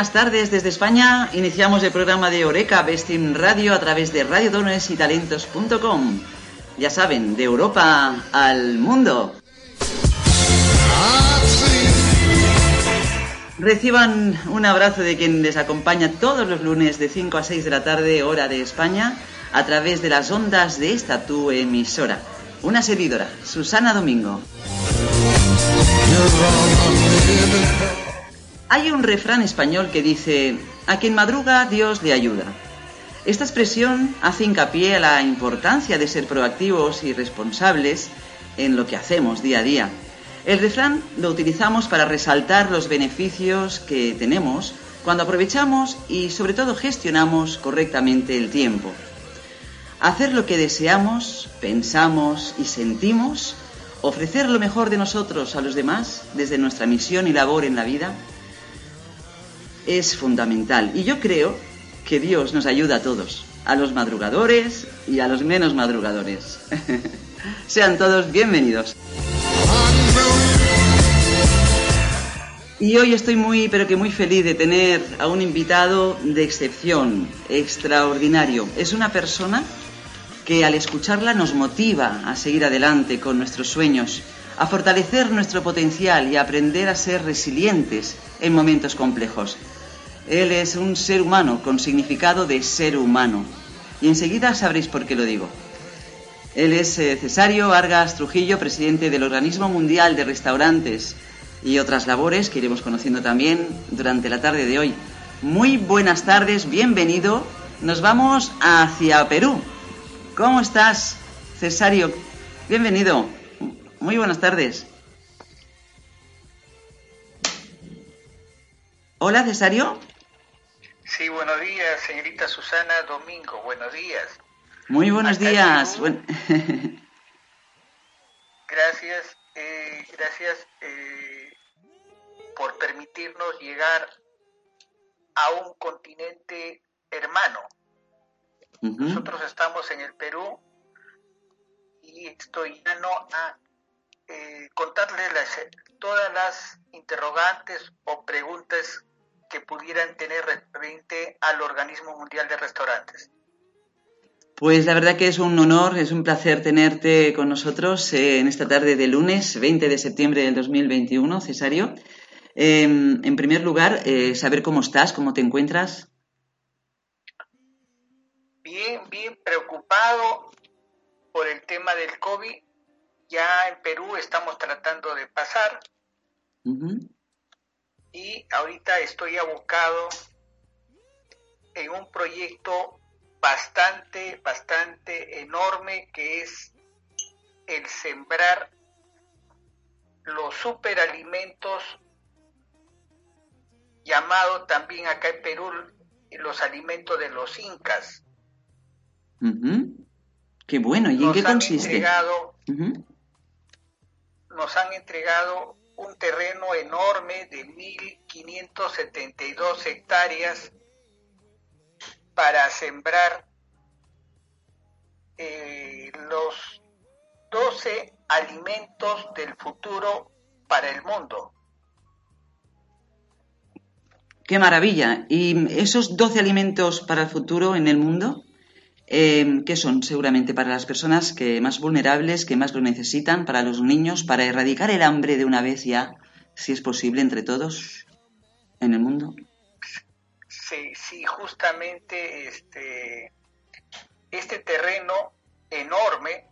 buenas tardes desde España. Iniciamos el programa de Oreca Bestim Radio a través de radiodonesytalentos.com. Ya saben, de Europa al mundo. Reciban un abrazo de quien les acompaña todos los lunes de 5 a 6 de la tarde, hora de España, a través de las ondas de esta tu emisora. Una servidora, Susana Domingo. Hay un refrán español que dice, a quien madruga Dios le ayuda. Esta expresión hace hincapié a la importancia de ser proactivos y responsables en lo que hacemos día a día. El refrán lo utilizamos para resaltar los beneficios que tenemos cuando aprovechamos y sobre todo gestionamos correctamente el tiempo. Hacer lo que deseamos, pensamos y sentimos, ofrecer lo mejor de nosotros a los demás desde nuestra misión y labor en la vida, es fundamental. Y yo creo que Dios nos ayuda a todos, a los madrugadores y a los menos madrugadores. Sean todos bienvenidos. Y hoy estoy muy, pero que muy feliz de tener a un invitado de excepción, extraordinario. Es una persona que al escucharla nos motiva a seguir adelante con nuestros sueños, a fortalecer nuestro potencial y aprender a ser resilientes en momentos complejos. Él es un ser humano con significado de ser humano. Y enseguida sabréis por qué lo digo. Él es eh, Cesario Vargas Trujillo, presidente del Organismo Mundial de Restaurantes y otras labores que iremos conociendo también durante la tarde de hoy. Muy buenas tardes, bienvenido. Nos vamos hacia Perú. ¿Cómo estás, Cesario? Bienvenido. Muy buenas tardes. Hola, Cesario. Sí, buenos días, señorita Susana Domingo, buenos días. Muy buenos Acá días. Buen- Gracias, eh, gracias eh, por permitirnos llegar a un continente hermano. Nosotros estamos en el Perú y estoy llano a eh, contarles las- todas las interrogantes o preguntas que pudieran tener referente al Organismo Mundial de Restaurantes. Pues la verdad que es un honor, es un placer tenerte con nosotros eh, en esta tarde de lunes 20 de septiembre del 2021, Cesario. Eh, en primer lugar, eh, saber cómo estás, cómo te encuentras. bien, bien preocupado por el tema del COVID. Ya en Perú estamos tratando de pasar y ahorita estoy abocado en un proyecto bastante, bastante enorme que es el sembrar los superalimentos llamado también acá en Perú los alimentos de los incas. Qué bueno, ¿y en qué han consiste? Nos han entregado un terreno enorme de 1.572 hectáreas para sembrar eh, los 12 alimentos del futuro para el mundo. Qué maravilla. ¿Y esos 12 alimentos para el futuro en el mundo? Eh, ¿Qué son seguramente para las personas que más vulnerables, que más lo necesitan, para los niños, para erradicar el hambre de una vez ya, si es posible, entre todos en el mundo? Sí, sí, justamente este, este terreno enorme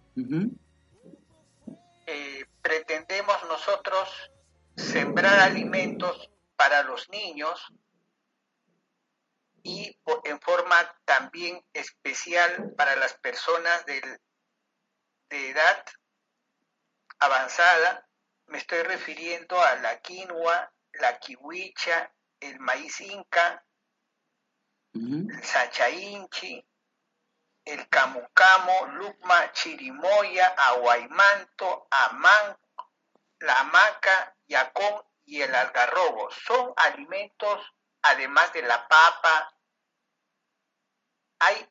eh, pretendemos nosotros sembrar alimentos para los niños y en forma también especial para las personas de edad avanzada. Me estoy refiriendo a la quinoa, la kiwicha, el maíz inca, el sachainchi, el camucamo, lucma, chirimoya, aguaymanto, amán, la hamaca, yacón y el algarrobo. Son alimentos, además de la papa, hay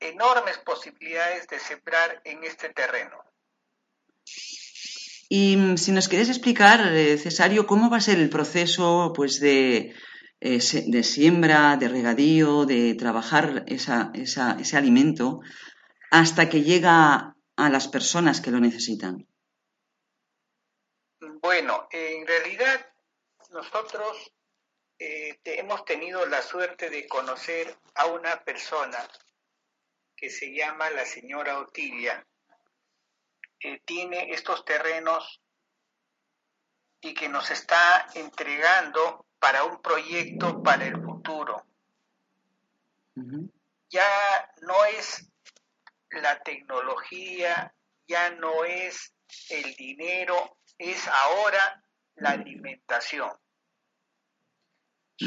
enormes posibilidades de sembrar en este terreno. Y mm, si nos quieres explicar, eh, Cesario, cómo va a ser el proceso pues, de, eh, de siembra, de regadío, de trabajar ese alimento hasta que llega a las personas que lo necesitan. Bueno, en realidad nosotros eh, hemos tenido la suerte de conocer a una persona que se llama la señora Otilia. tiene estos terrenos y que nos está entregando para un proyecto para el futuro. Ya no es la tecnología, ya no es el dinero, es ahora la alimentación.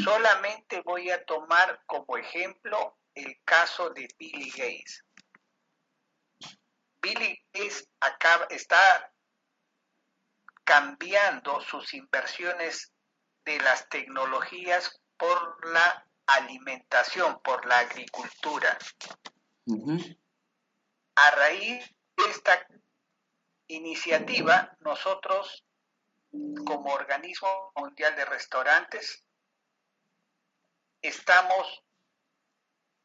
Solamente voy a tomar como ejemplo el caso de Billy Gates. Billy Gates acaba, está cambiando sus inversiones de las tecnologías por la alimentación, por la agricultura. A raíz de esta iniciativa, nosotros, como Organismo Mundial de Restaurantes, estamos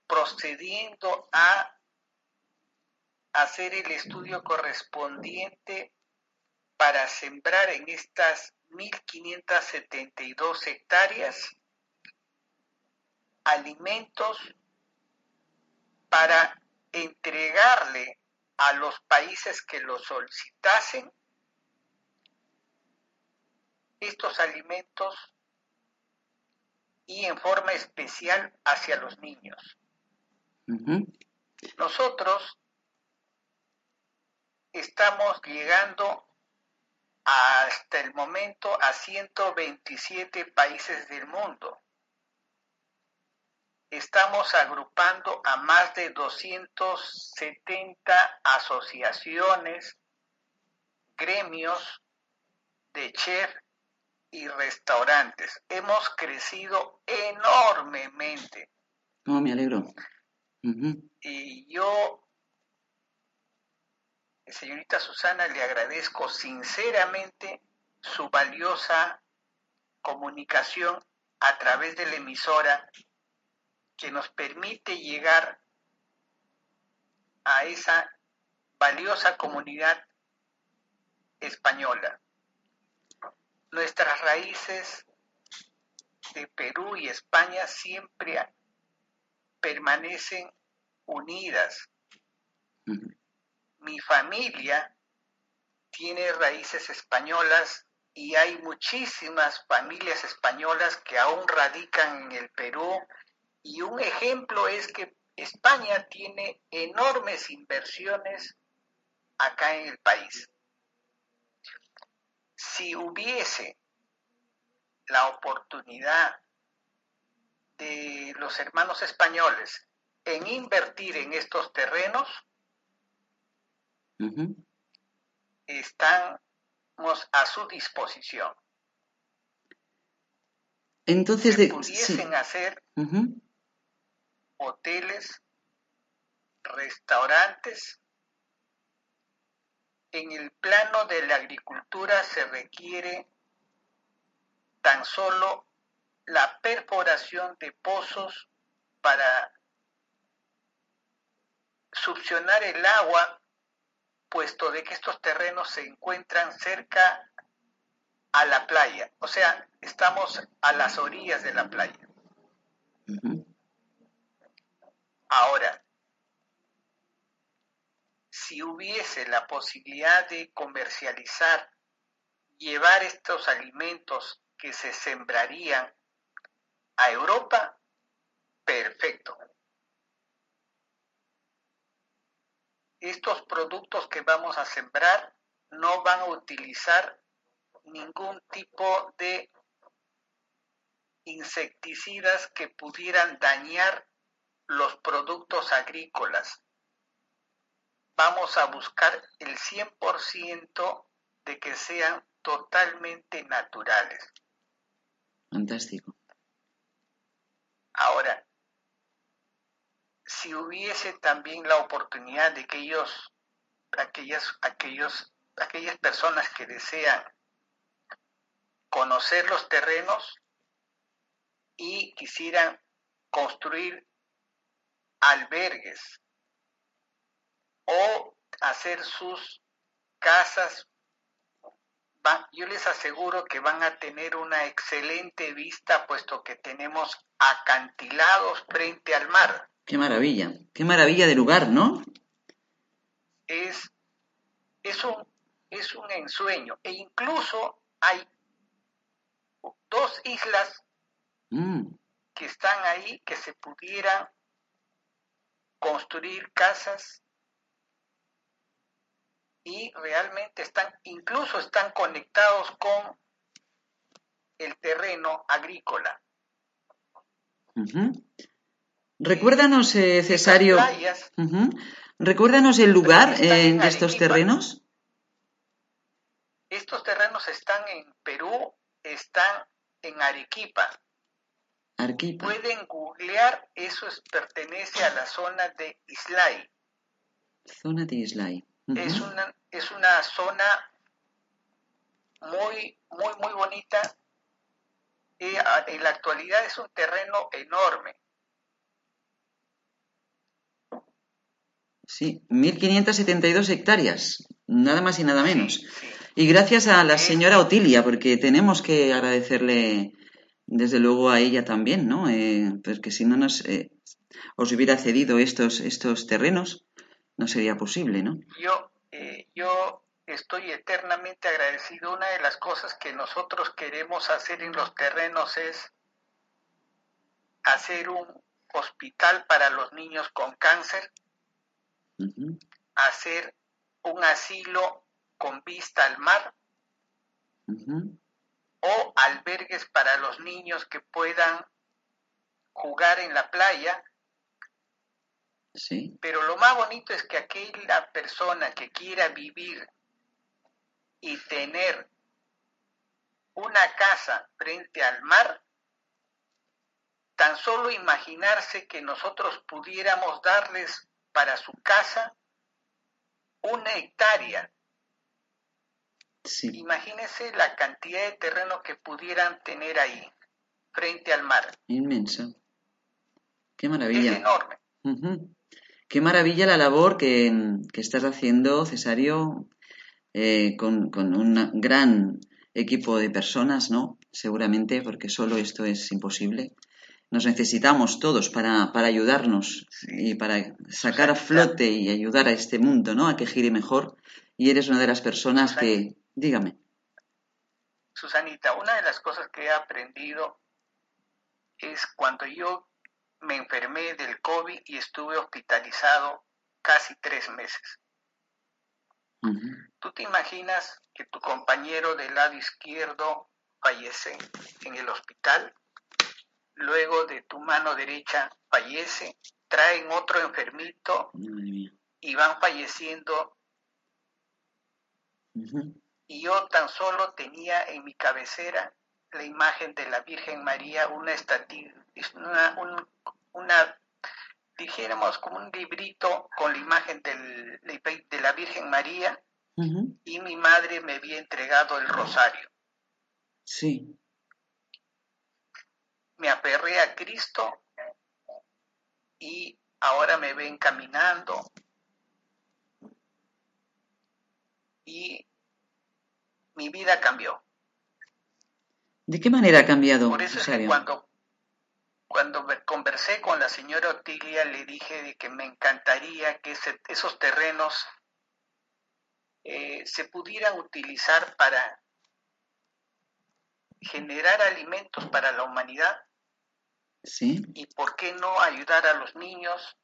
procediendo a hacer el estudio correspondiente para sembrar en estas 1.572 hectáreas alimentos para entregarle a los países que lo solicitasen. Estos alimentos y en forma especial hacia los niños. Nosotros estamos llegando hasta el momento a 127 países del mundo. Estamos agrupando a más de 270 asociaciones, gremios de chef y restaurantes. Hemos crecido enormemente. No, me alegro. Y yo señorita Susana, le agradezco sinceramente su valiosa comunicación a través de la emisora que nos permite llegar a esa valiosa comunidad española. Nuestras raíces de Perú y España siempre permanecen unidas. Mi familia tiene raíces españolas y hay muchísimas familias españolas que aún radican en el Perú. Y un ejemplo es que España tiene enormes inversiones acá en el país. Si hubiese la oportunidad de los hermanos españoles en invertir en estos terrenos, estamos a su disposición. Entonces, de, pudiesen hacer hoteles, restaurantes. En el plano de la agricultura se requiere tan solo la perforación de pozos para succionar el agua puesto de que estos terrenos se encuentran cerca a la playa, o sea, estamos a las orillas de la playa. Ahora, si hubiese la posibilidad de comercializar, llevar estos alimentos que se sembrarían a Europa, perfecto. Estos productos que vamos a sembrar no van a utilizar ningún tipo de insecticidas que pudieran dañar los productos agrícolas. Vamos a buscar el 100% de que sean totalmente naturales. Fantástico. Ahora, si hubiese también la oportunidad de que ellos, aquellas, aquellos, aquellas personas que desean conocer los terrenos y quisieran construir albergues o hacer sus casas, yo les aseguro que van a tener una excelente vista puesto que tenemos acantilados frente al mar. Qué maravilla, qué maravilla de lugar, ¿no? Es, es, un, es un ensueño e incluso hay dos islas Mm, que están ahí que se pudieran construir casas y realmente están, incluso están conectados con el terreno agrícola. Recuérdanos, eh, Cesario, recuérdanos el lugar eh, en de estos Arequipa. terrenos. Estos terrenos están en Perú, están en Arequipa. Pueden googlear, eso es- pertenece a la zona de Islay. Zona de Islay. Es una, es una zona muy, muy, muy bonita. Y a- en la actualidad es un terreno enorme. Sí, 1.572 hectáreas, nada más y nada menos. Sí, sí. Y gracias a la señora Otilia, porque tenemos que agradecerle, desde luego, a ella también, ¿no? Eh, porque si no nos eh, os hubiera cedido estos, estos terrenos, no sería posible, ¿no? Yo, eh, yo estoy eternamente agradecido. Una de las cosas que nosotros queremos hacer en los terrenos es hacer un hospital para los niños con cáncer, hacer un asilo con vista al mar o albergues para los niños que puedan jugar en la playa. Sí, Pero lo más bonito es que aquella persona que quiera vivir y tener una casa frente al mar, tan solo imaginarse que nosotros pudiéramos darles para su casa una hectárea. sí, Imagínense la cantidad de terreno que pudieran tener ahí, frente al mar. inmensa. Qué Es maravilla. enorme. Ujú. Qué maravilla la labor que, que estás haciendo, Cesario, eh, con, con un gran equipo de personas, ¿no? Seguramente, porque solo esto es imposible. Nos necesitamos todos para, para ayudarnos y para sacar a flote y ayudar a este mundo, ¿no? A que gire mejor. Y eres una de las personas que, dígame, Susanita, una de las cosas que he aprendido es cuando yo me enfermé del COVID y estuve hospitalizado casi tres meses. ¿Tú te imaginas que tu compañero del lado izquierdo fallece en el hospital? Luego de tu mano derecha fallece, traen otro enfermito y van falleciendo y yo tan solo tenía en mi cabecera la imagen de la Virgen María, una estati- una, un- una, dijéramos como un librito con la imagen del- de la Virgen María y mi madre me había entregado el rosario. Sí, Me aferré a Cristo y ahora me ven caminando y mi vida cambió. ¿de qué manera ha cambiado, Por eso es que cuando, cuando conversé con la señora Otilia, le dije de que me encantaría que ese- esos terrenos eh, se pudieran utilizar para generar alimentos para la humanidad Sí. y por qué no ayudar a los niños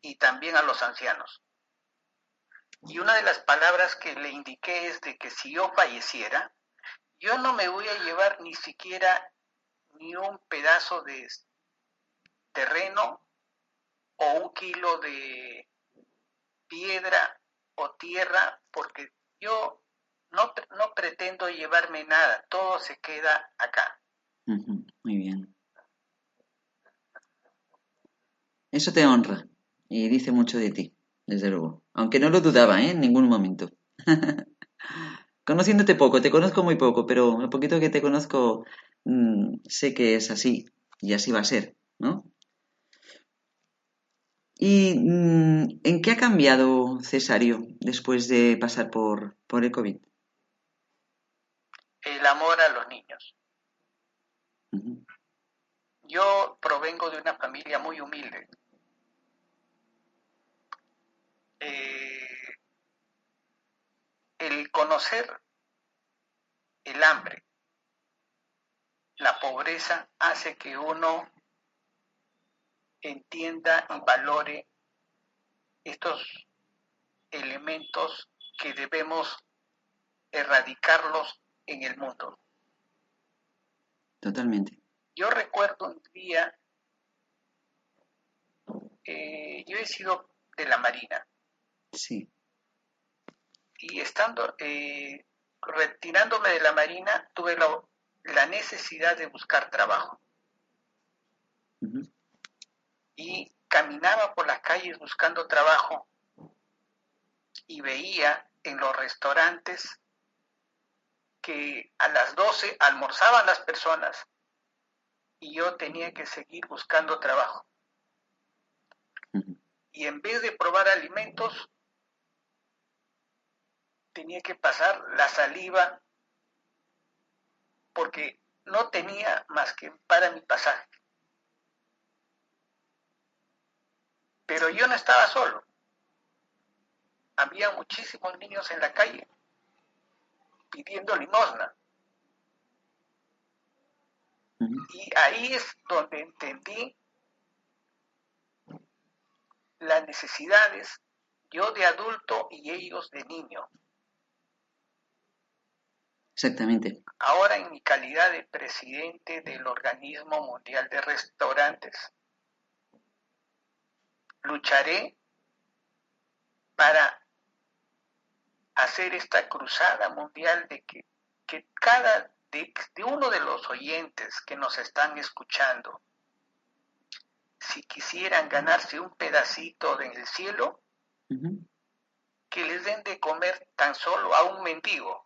y también a los ancianos. Y una de las palabras que le indiqué es de que si yo falleciera, yo no me voy a llevar ni siquiera ni un pedazo de terreno o un kilo de piedra o tierra, porque yo no, no pretendo llevarme nada, todo se queda acá. Muy bien. Eso te honra y dice mucho de ti, desde luego. Aunque no lo dudaba, ¿eh? En ningún momento. Conociéndote poco, te conozco muy poco, pero lo poquito que te conozco mm, sé que es así y así va a ser, ¿no? ¿Y mm, en qué ha cambiado Cesario después de pasar por, por el COVID? El amor a los niños. Yo provengo de una familia muy humilde. Eh, el conocer el hambre, la pobreza, hace que uno entienda y valore estos elementos que debemos erradicarlos en el mundo. Totalmente. Yo recuerdo un día, eh, yo he sido de la Marina Sí. y estando, eh, retirándome de la Marina, tuve la, la necesidad de buscar trabajo. Y caminaba por las calles buscando trabajo y veía en los restaurantes que a las 12 almorzaban las personas y yo tenía que seguir buscando trabajo. y en vez de probar alimentos, tenía que pasar la saliva porque no tenía más que para mi pasaje. Pero yo no estaba solo. Había muchísimos niños en la calle pidiendo limosna. Y ahí es donde entendí las necesidades, yo de adulto y ellos de niño. Exactamente. Ahora en mi calidad de presidente del Organismo Mundial de Restaurantes, lucharé para hacer esta cruzada mundial de que, que cada de, de uno de los oyentes que nos están escuchando, si quisieran ganarse un pedacito del cielo, que les den de comer tan solo a un mendigo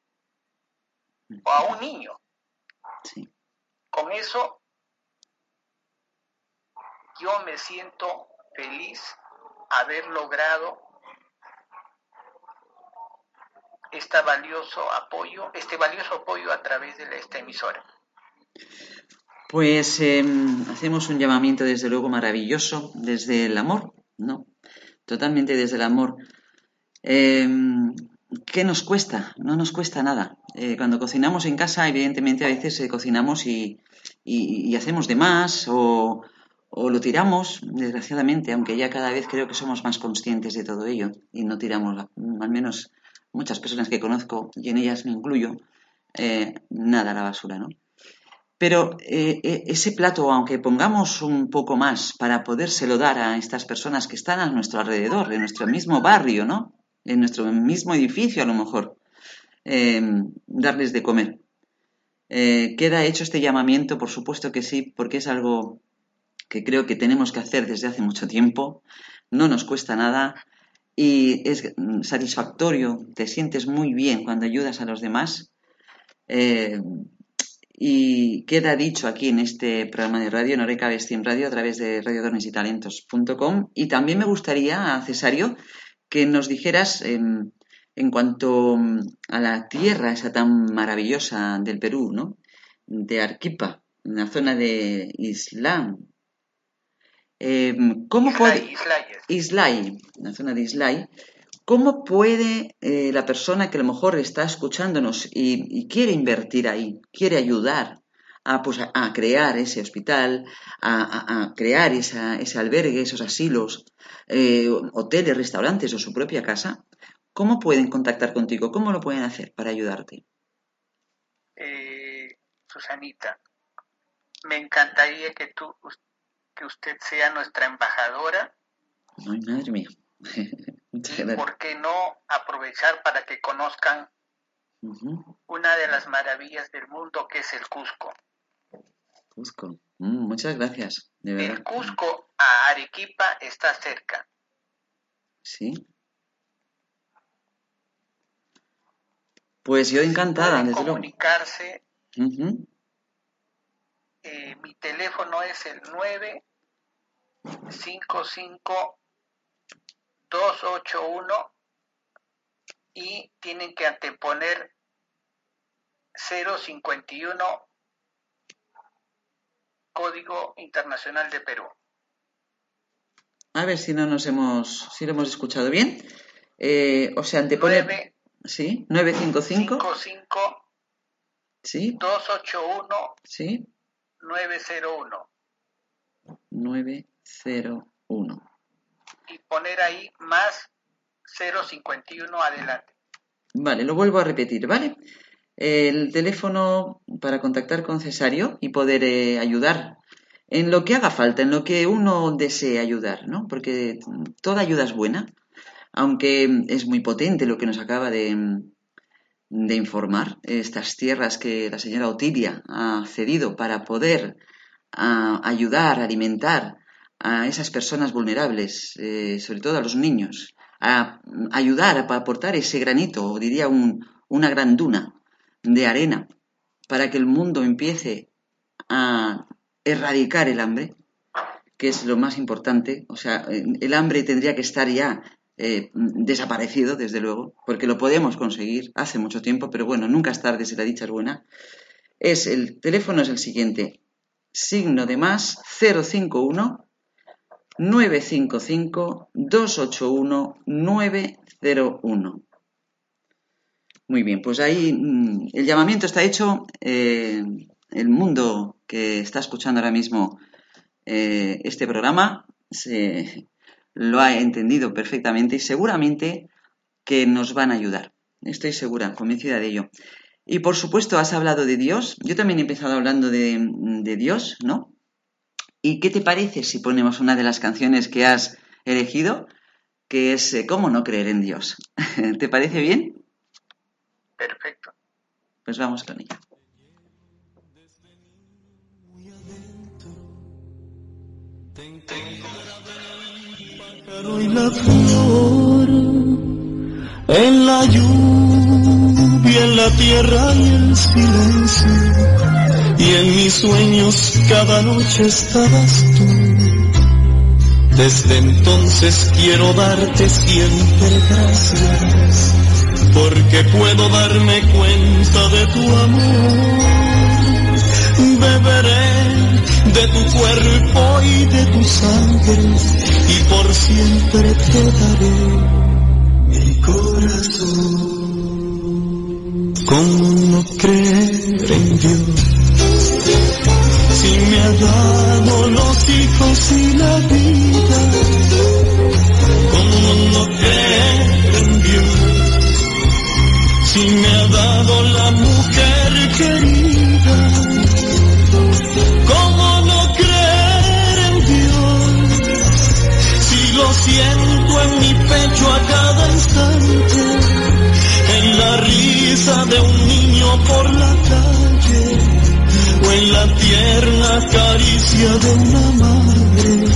o a un niño. Sí. Con eso yo me siento feliz haber logrado este valioso apoyo, este valioso apoyo a través de esta emisora. Pues eh, hacemos un llamamiento desde luego maravilloso, desde el amor, ¿no? Totalmente desde el amor. Eh, ¿Qué nos cuesta? No nos cuesta nada. Eh, cuando cocinamos en casa, evidentemente a veces eh, cocinamos y, y- hacemos de más o, lo tiramos, desgraciadamente, aunque ya cada vez creo que somos más conscientes de todo ello y no tiramos, la- al menos muchas personas que conozco, y en ellas me incluyo, eh, nada a la basura, ¿no? Pero ese plato, aunque pongamos un poco más para podérselo dar a estas personas que están a nuestro alrededor, en nuestro mismo barrio, ¿no? En nuestro mismo edificio, a lo mejor, eh, darles de comer. Eh, queda hecho este llamamiento, por supuesto que sí, porque es algo que creo que tenemos que hacer desde hace mucho tiempo. No nos cuesta nada y es satisfactorio, te sientes muy bien cuando ayudas a los demás. Eh, y queda dicho aquí en este programa de radio, No Recabes 100 Radio, a través de radiodonesytalentos.com. Y también me gustaría, Cesario, que nos dijeras eh, en cuanto mm, a la tierra esa tan maravillosa del Perú, ¿no? De Arequipa, en la zona de Islam. Eh, ¿Cómo puede... Islay, la zona de Islay, ¿Cómo puede eh, la persona que a lo mejor está escuchándonos y, quiere invertir ahí, quiere ayudar a, pues, a, crear ese hospital, a, crear ese albergue, esos asilos, eh, hoteles, restaurantes o su propia casa? ¿Cómo pueden contactar contigo? ¿Cómo lo pueden hacer para ayudarte? Eh, Susanita, me encantaría que tú, que usted sea nuestra embajadora. Ay, madre mía. y por qué no aprovechar para que conozcan una de las maravillas del mundo que es el Cusco. Cusco. Mm, muchas gracias. El Cusco a Arequipa está cerca. Sí. Pues yo encantada. Comunicarse. Eh, mi teléfono es el 955 281 y tienen que anteponer 051 Código Internacional de Perú. A ver si no nos hemos, si lo hemos escuchado bien. Eh, o sea, anteponer... 9, sí, 955. 55 sí. 281 sí. 901. 901 y poner ahí más 051 adelante. Vale, lo vuelvo a repetir, ¿vale? El teléfono para contactar con Cesario y poder eh, ayudar en lo que haga falta, en lo que uno desee ayudar, ¿no? Porque toda ayuda es buena, aunque es muy potente lo que nos acaba de, de informar, estas tierras que la señora Otilia ha cedido para poder ayudar, alimentar a esas personas vulnerables, eh, sobre todo a los niños, a ayudar, a aportar ese granito, diría una gran duna de arena, para que el mundo empiece a erradicar el hambre, que es lo más importante. O sea, el hambre tendría que estar ya eh, desaparecido, desde luego, porque lo podemos conseguir hace mucho tiempo, pero bueno, nunca es tarde si la dicha es buena. Es el teléfono es el siguiente, signo de más 051 955-281-901. Muy bien, pues ahí mm, el llamamiento está hecho. Eh, el mundo que está escuchando ahora mismo eh, este programa se, lo ha entendido perfectamente y seguramente que nos van a ayudar. Estoy segura, convencida de ello. Y por supuesto, has hablado de Dios. Yo también he empezado hablando de, de Dios, ¿no? ¿Y qué te parece si ponemos una de las canciones que has elegido, que es eh, ¿Cómo no creer en Dios? ¿Te parece bien? Perfecto. Pues vamos con ella. Y la flor, en la lluvia, en la tierra y el silencio y en mis sueños cada noche estabas tú. Desde entonces quiero darte siempre gracias, porque puedo darme cuenta de tu amor. Beberé de tu cuerpo y de tu sangre, y por siempre te daré mi corazón. ¿Cómo no creer en Dios? si me ha dado los hijos y la vida, ¿cómo no creer en Dios? Si me ha dado la mujer querida, lo siento en mi pecho a cada instante, en la risa de un niño por la calle en la tierna caricia de una madre.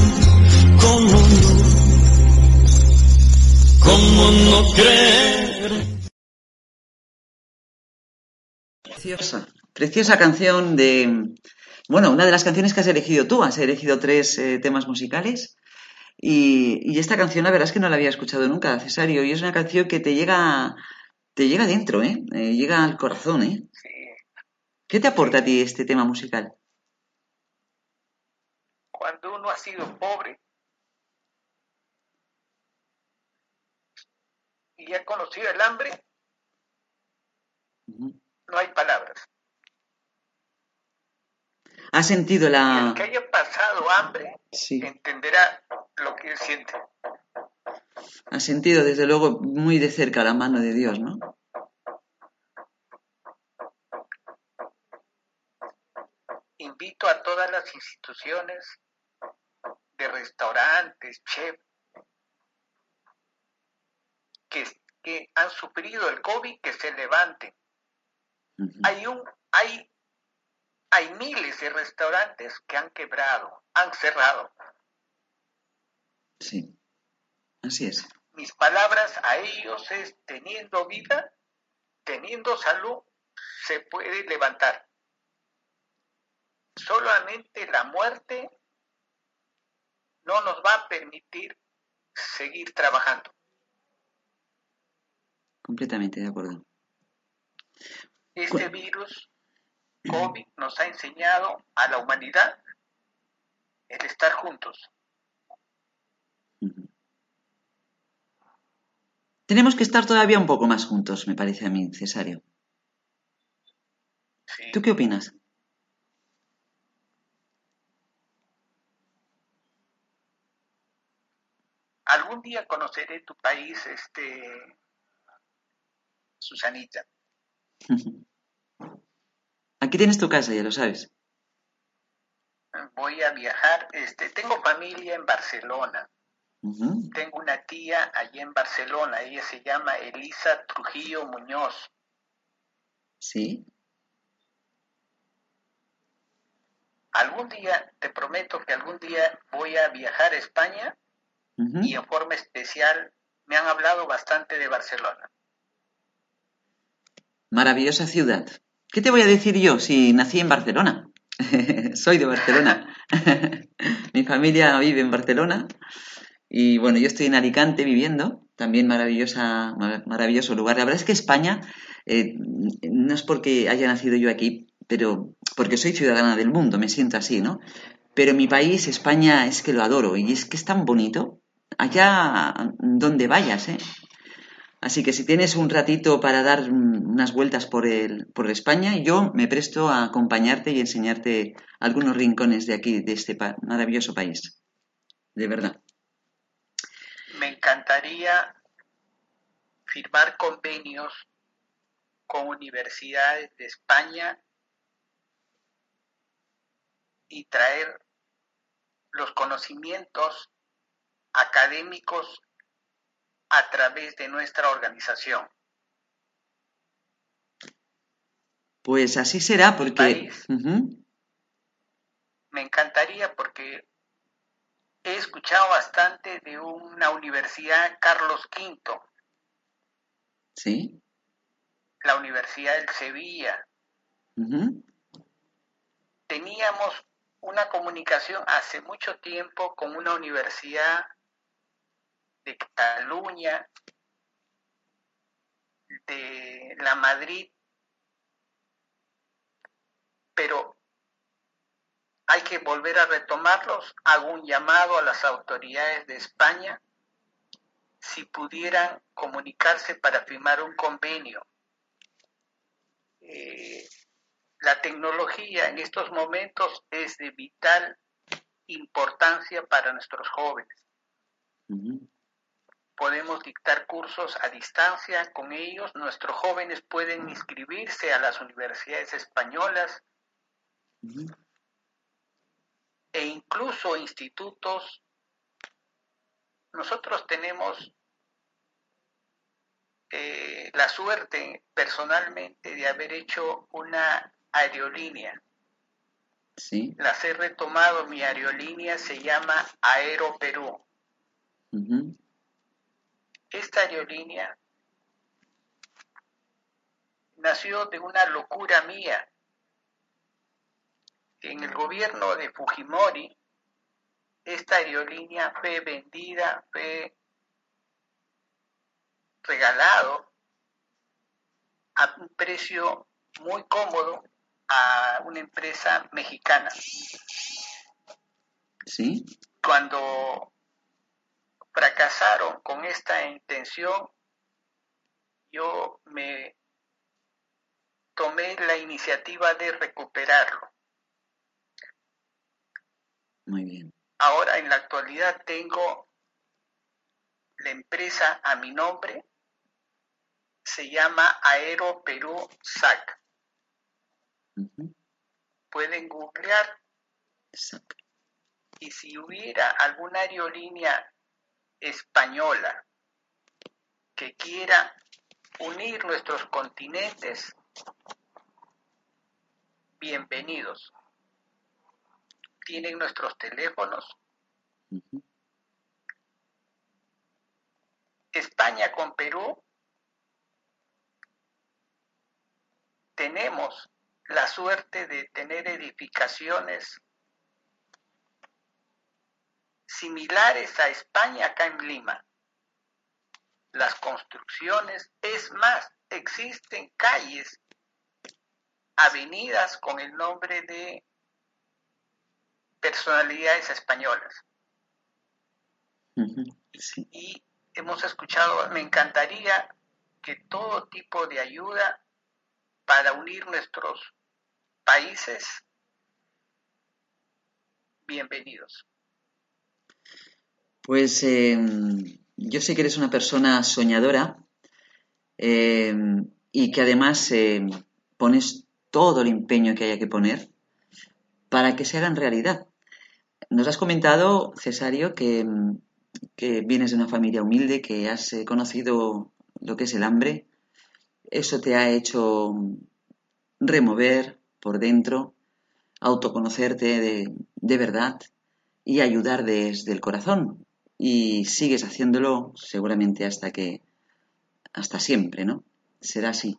¿Cómo no? ¿Cómo no creer? Preciosa, preciosa canción de, bueno, una de las canciones que has elegido tú, has elegido tres eh, temas musicales y, y, esta canción la verdad es que no la había escuchado nunca, Cesario, y es una canción que te llega, te llega dentro, ¿eh? eh llega al corazón, ¿eh? ¿Qué te aporta a ti este tema musical? Cuando uno ha sido pobre, y ha conocido el hambre, no hay palabras. ¿Ha sentido El la... que haya pasado hambre Sí, entenderá lo que él siente. ha sentido desde luego muy de cerca la mano de Dios, ¿no? Invito a todas las instituciones de restaurantes, chef, que, que han sufrido el COVID, que se levanten. Hay un, hay, hay miles de restaurantes que han quebrado, han cerrado. Sí, así es. Mis palabras a ellos es teniendo vida, teniendo salud, se puede levantar. Solamente la muerte no nos va a permitir seguir trabajando. Completamente de acuerdo. Este virus COVID nos ha enseñado a la humanidad el estar juntos. Tenemos que estar todavía un poco más juntos, me parece a mí, Cesario. ¿sí? ¿Tú qué opinas? Algún día conoceré tu país, este Susanita. Aquí tienes tu casa, ya lo sabes. Voy a viajar, este, tengo familia en Barcelona. Tengo una tía allí en Barcelona, ella se llama Elisa Trujillo Muñoz. Sí. Algún día, te prometo que algún día voy a viajar a España y en forma especial me han hablado bastante de Barcelona. Maravillosa ciudad. ¿Qué te voy a decir yo si nací en Barcelona? Soy de Barcelona. Mi familia vive en Barcelona y bueno, yo estoy en Alicante viviendo, también maravillosa, mar- maravilloso lugar. La verdad es que España eh, no es porque haya nacido yo aquí, pero porque soy ciudadana del mundo, me siento así, ¿no? Pero mi país, España, es que lo adoro y es que es tan bonito allá donde vayas, ¿eh? Así que si tienes un ratito para dar unas vueltas por, el, por España, yo me presto a acompañarte y enseñarte algunos rincones de aquí, de este maravilloso país. De verdad. Me encantaría firmar convenios con universidades de España y traer los conocimientos académicos a través de nuestra organización. Pues así será porque... país. Me encantaría porque he escuchado bastante de una universidad Carlos V, Sí. la Universidad del Sevilla. Teníamos una comunicación hace mucho tiempo con una universidad de Cataluña, de la Madrid, pero hay que volver a retomarlos. Hago un llamado a las autoridades de España si pudieran comunicarse para firmar un convenio. Eh, la tecnología en estos momentos es de vital importancia para nuestros jóvenes. Podemos dictar cursos a distancia con ellos. Nuestros jóvenes pueden inscribirse a las universidades españolas. E incluso institutos. Nosotros tenemos eh, la suerte personalmente de haber hecho una aerolínea. Sí. Las he retomado, mi aerolínea se llama Aero Perú. Esta aerolínea nació de una locura mía. En el gobierno de Fujimori, esta aerolínea fue vendida, fue regalado a un precio muy cómodo a una empresa mexicana. Sí. Cuando fracasaron con esta intención, yo me tomé la iniciativa de recuperarlo. Muy bien. Ahora en la actualidad tengo la empresa a mi nombre, se llama Aero Perú SAC. Pueden googlear Exacto. y si hubiera alguna aerolínea española que quiera unir nuestros continentes, bienvenidos. Tienen nuestros teléfonos. España con Perú tenemos la suerte de tener edificaciones similares a España acá en Lima. Las construcciones, es más, existen calles, avenidas con el nombre de personalidades españolas. Sí. y hemos escuchado, me encantaría que todo tipo de ayuda para unir nuestros países, bienvenidos. Pues eh, yo sé que eres una persona soñadora eh, y que además eh, pones todo el empeño que haya que poner para que se hagan realidad. Nos has comentado, Cesario, que, vienes de una familia humilde, que has eh, conocido lo que es el hambre. Eso te ha hecho remover por dentro, autoconocerte de, verdad y ayudar desde el corazón. Y sigues haciéndolo seguramente hasta que, hasta siempre, ¿no? Será así.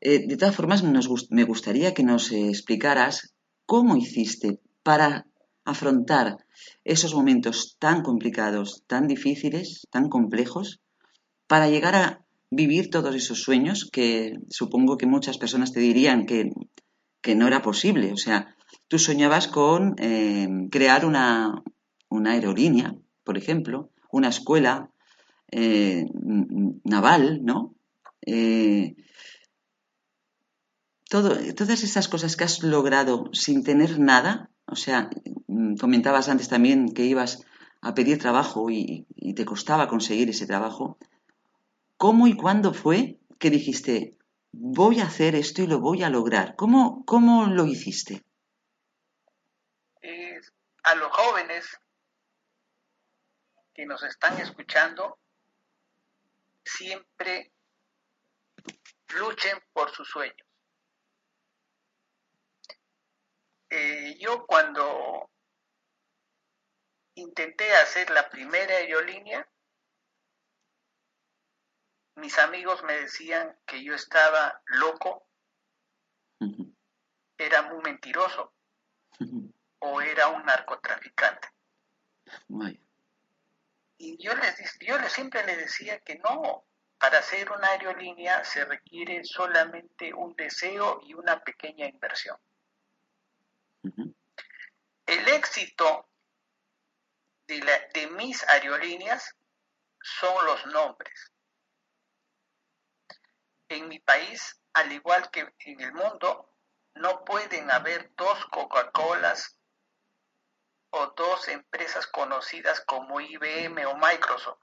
Eh, de todas formas, me gustaría que nos eh, explicaras cómo hiciste para afrontar esos momentos tan complicados, tan difíciles, tan complejos, para llegar a vivir todos esos sueños que supongo que muchas personas te dirían que, no era posible. O sea, tú soñabas con eh, crear una, aerolínea, por ejemplo, una escuela eh, naval, ¿no? Eh, todas esas cosas que has logrado sin tener nada, o sea, mm, comentabas antes también que ibas a pedir trabajo y, te costaba conseguir ese trabajo, ¿cómo y cuándo fue que dijiste, voy a hacer esto y lo voy a lograr? ¿Cómo, cómo lo hiciste? A los jóvenes que nos están escuchando, siempre luchen por sus sueños. Eh, yo cuando intenté hacer la primera aerolínea, mis amigos me decían que yo estaba loco, era muy mentiroso o era un narcotraficante. Y yo les yo les- siempre les decía que no, para hacer una aerolínea se requiere solamente un deseo y una pequeña inversión. El éxito de, la- de mis aerolíneas son los nombres. En mi país, al igual que en el mundo, no pueden haber dos Coca-Colas o dos empresas conocidas como IBM o Microsoft.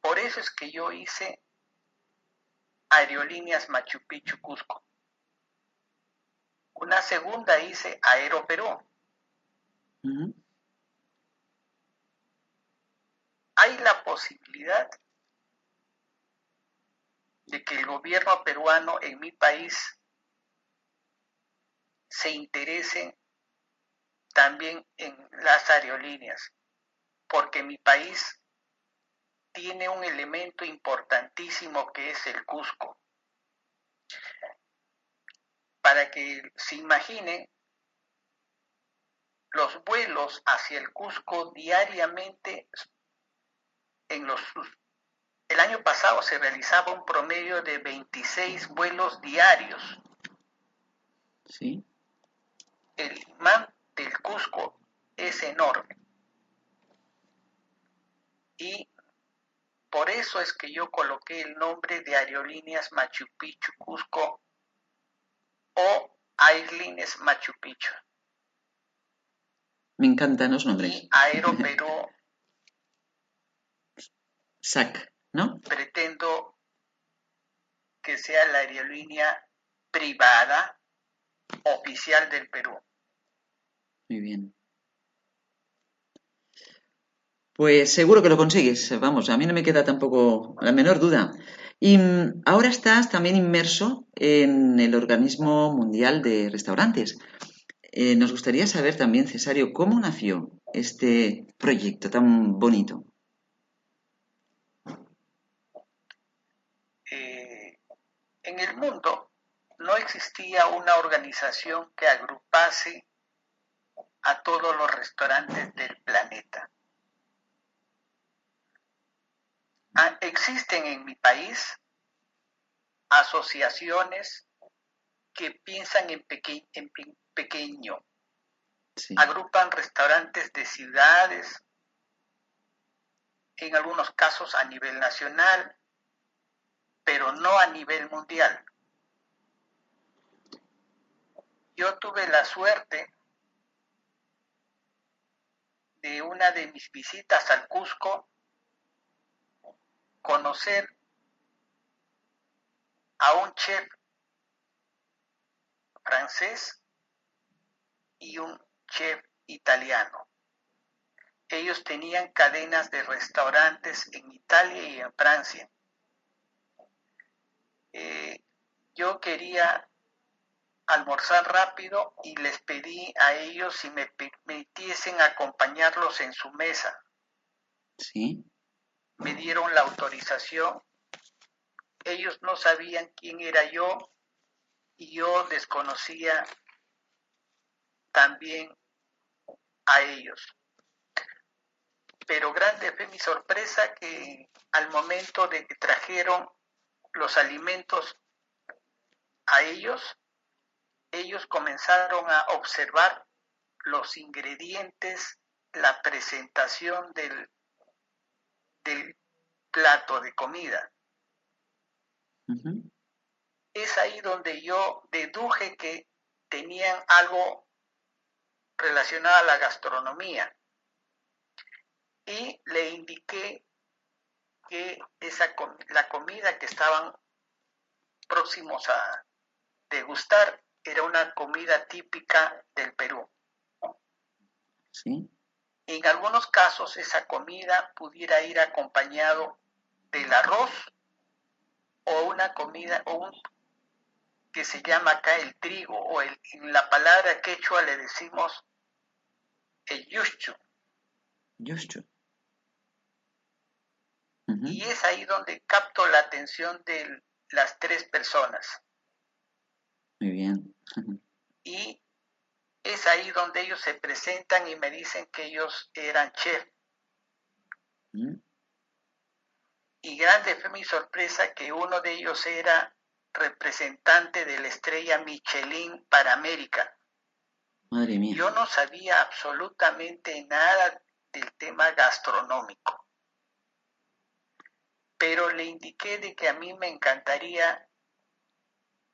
Por eso es que yo hice Aerolíneas Machu Picchu Cusco. Una segunda hice Aero Perú. Ujú, Hay la posibilidad de que el gobierno peruano en mi país se interese también en las aerolíneas, porque mi país tiene un elemento importantísimo que es el Cusco. Para que se imaginen, los vuelos hacia el Cusco diariamente en los el año pasado se realizaba un promedio de 26 vuelos diarios. Sí. El imán del Cusco es enorme. Y Por eso es que yo coloqué el nombre de Aerolíneas Machu Picchu Cusco o Airlines Machu Picchu. Me encantan los nombres. Y Aero Perú SAC, ¿no? pretendo que sea la aerolínea privada oficial del Perú. Muy bien. Pues seguro que lo consigues, vamos, a mí no me queda tampoco la menor duda. Y mm, ahora estás también inmerso en el Organismo Mundial de Restaurantes. Eh, nos gustaría saber también, Cesario, cómo nació este proyecto tan bonito. Eh, en el mundo no existía una organización que agrupase a todos los restaurantes del planeta. Existen en mi país asociaciones que piensan en, peque- en pe- pequeño, Sí, agrupan restaurantes de ciudades, en algunos casos a nivel nacional, pero no a nivel mundial. Yo tuve la suerte de una de mis visitas al Cusco conocer a un chef francés y un chef italiano. Ellos tenían cadenas de restaurantes en Italia y en Francia. Eh, yo quería almorzar rápido y les pedí a ellos si me permitiesen acompañarlos en su mesa. sí, Me dieron la autorización. Ellos no sabían quién era yo y yo desconocía también a ellos. Pero grande fue mi sorpresa que al momento de que trajeron los alimentos a ellos, ellos comenzaron a observar los ingredientes, la presentación del, del plato de comida. Es ahí donde yo deduje que tenían algo relacionado a la gastronomía y le indiqué que esa com- la comida que estaban próximos a degustar era una comida típica del Perú. sí, En algunos casos esa comida pudiera ir acompañado del arroz o una comida o un que se llama acá el trigo o el, en la palabra quechua le decimos el yuchu y es ahí donde capto la atención de las tres personas. Muy bien. y es ahí donde ellos se presentan y me dicen que ellos eran chef ujú, y grande fue mi sorpresa que uno de ellos era representante de la estrella Michelin para América. Madre mía. Yo no sabía absolutamente nada del tema gastronómico, pero le indiqué de que a mí me encantaría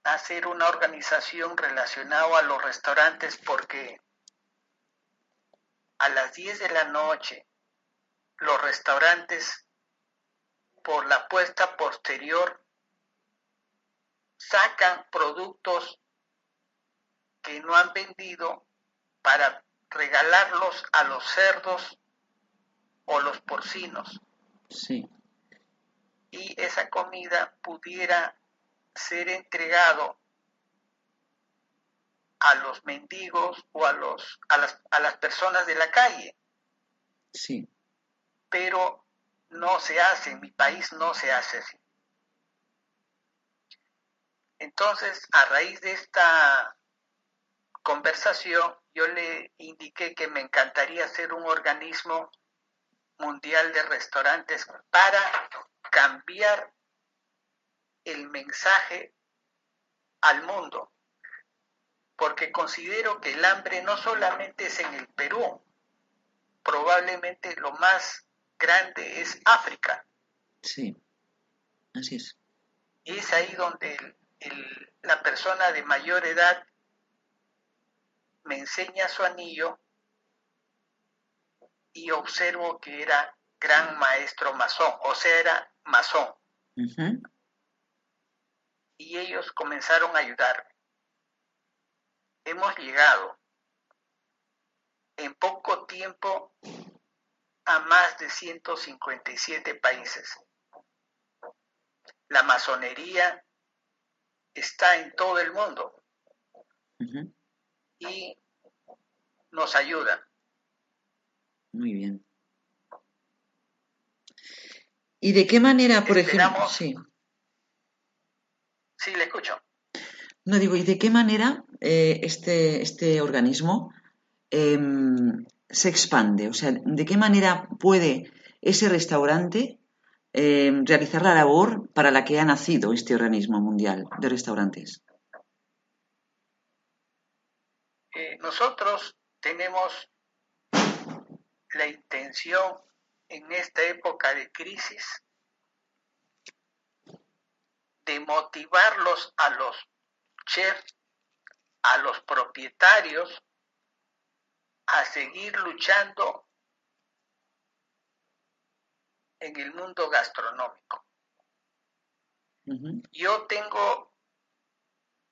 hacer una organización relacionada a los restaurantes porque a las 10 de la noche los restaurantes por la puesta posterior sacan productos que no han vendido para regalarlos a los cerdos o los porcinos. Sí, y esa comida pudiera ser entregado a los mendigos o a los a las, a las personas de la calle sí. pero no se hace en mi país no se hace así entonces a raíz de esta conversación yo le indiqué que me encantaría ser un organismo mundial de restaurantes para cambiar el mensaje al mundo, porque considero que el hambre no solamente es en el Perú, probablemente lo más grande es África. Sí, así es. Y es ahí donde el- el- la persona de mayor edad me enseña su anillo y observo que era gran maestro masón, o sea, era masón. Y ellos comenzaron a ayudarme. Hemos llegado en poco tiempo a más de 157 países. La masonería está en todo el mundo y nos ayuda. Muy bien. ¿Y de qué manera, por ejemplo, sí, Sí, le escucho. no digo, ¿y de qué manera eh, este, este organismo em, se expande? O sea, ¿de qué manera puede ese restaurante em, realizar la labor para la que ha nacido este organismo mundial de restaurantes? Eh, nosotros tenemos la intención en esta época de crisis de motivarlos a los chefs, a los propietarios, a seguir luchando en el mundo gastronómico. Yo tengo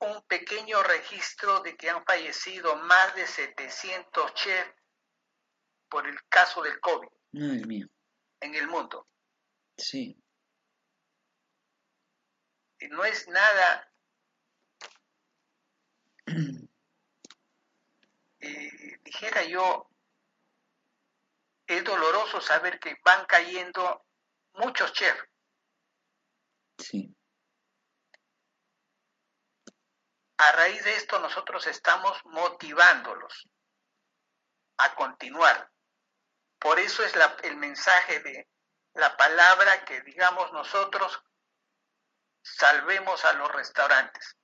un pequeño registro de que han fallecido más de 700 chefs por el caso del COVID mía, en el mundo. sí. No es nada, eh, dijera yo, es doloroso saber que van cayendo muchos chefs. Sí, A raíz de esto nosotros estamos motivándolos a continuar. Por eso es la- el mensaje de la palabra que digamos nosotros salvemos a los restaurantes.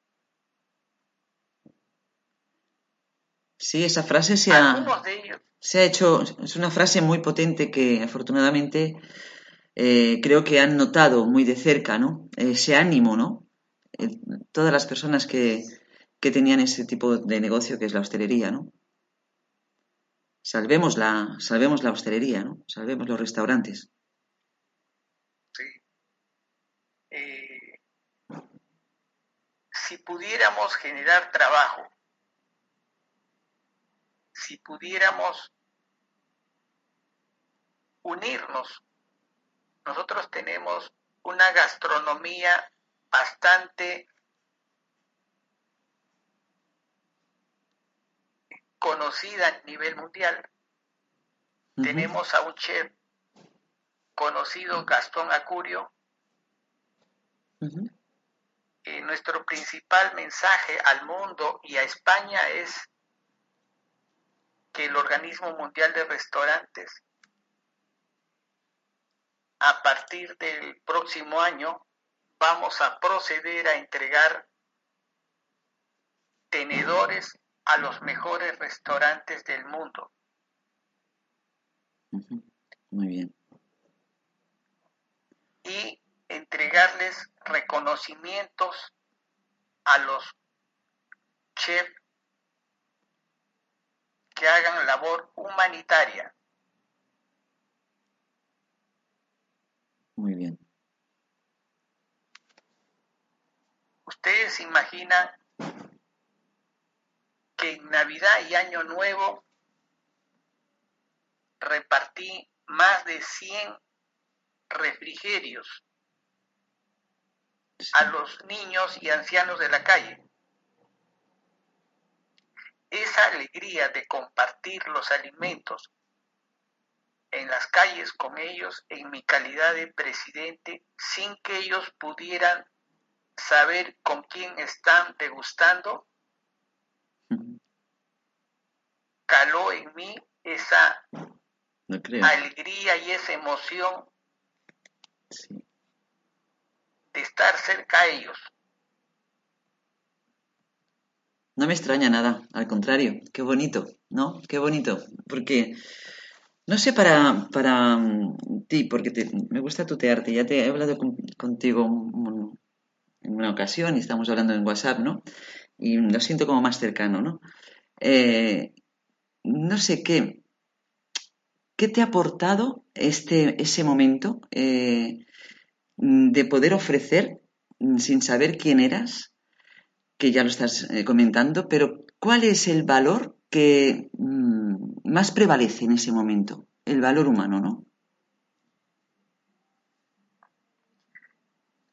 sí, esa frase se ha, Algunos de ellos, se ha hecho, es una frase muy potente que afortunadamente eh, creo que han notado muy de cerca, ¿no? Ese ánimo, ¿no? Eh, todas las personas que, que tenían ese tipo de negocio que es la hostelería, ¿no? Salvemos la, salvemos la hostelería, ¿no? Salvemos los restaurantes. sí. Eh, si pudiéramos generar trabajo, si pudiéramos unirnos, nosotros tenemos una gastronomía bastante conocida a nivel mundial. Tenemos a un chef conocido, Gastón Acurio. Eh, nuestro principal mensaje al mundo y a España es que el Organismo Mundial de Restaurantes a partir del próximo año vamos a proceder a entregar tenedores a los mejores restaurantes del mundo. Muy bien. y entregarles reconocimientos a los chefs que hagan labor humanitaria. Muy bien. Ustedes se imaginan que en Navidad y Año Nuevo repartí más de 100 refrigerios. A los niños y ancianos de la calle. Esa alegría de compartir los alimentos en las calles con ellos en mi calidad de presidente sin que ellos pudieran saber con quién están degustando, caló en mí esa alegría y esa emoción Sí. De estar cerca a ellos. No me extraña nada, al contrario, qué bonito, ¿no? Qué bonito, porque No sé para, para mm, ti, porque me gusta tutearte, ya te he hablado con- contigo en una ocasión y estamos hablando en WhatsApp, ¿no? Y lo siento como más cercano, ¿no? Eh, no sé qué, ¿qué te ha aportado este, ese momento eh, de poder ofrecer mm, sin saber quién eras, que ya lo estás eh, comentando, pero ¿cuál es el valor que mm, más prevalece en ese momento? El valor humano, ¿no?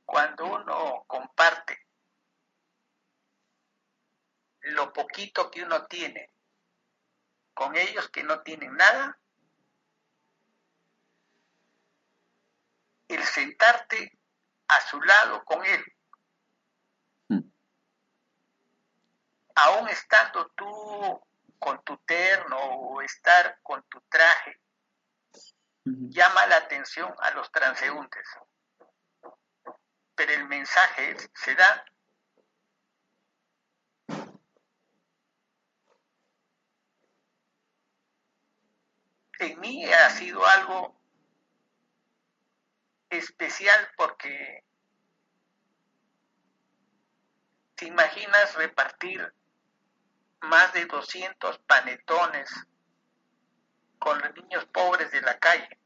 Cuando uno comparte lo poquito que uno tiene con ellos que no tienen nada, el sentarte a su lado con él, Mm. aún estando tú con tu terno o estar con tu traje, llama la atención a los transeúntes. Pero el mensaje se da en mí ha sido algo especial porque te imaginas repartir más de 200 panetones con los niños pobres de la calle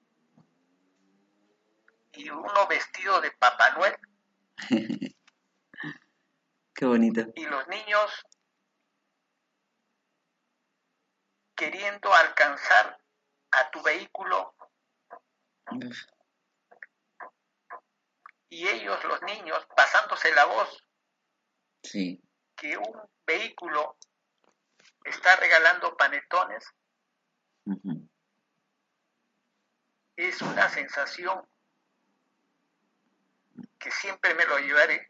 y uno vestido de Papá Noel Qué bonito. y los niños queriendo alcanzar a tu vehículo Uf, y ellos, los niños, pasándose la voz. Sí, que un vehículo está regalando panetones, es una sensación que siempre me lo llevaré.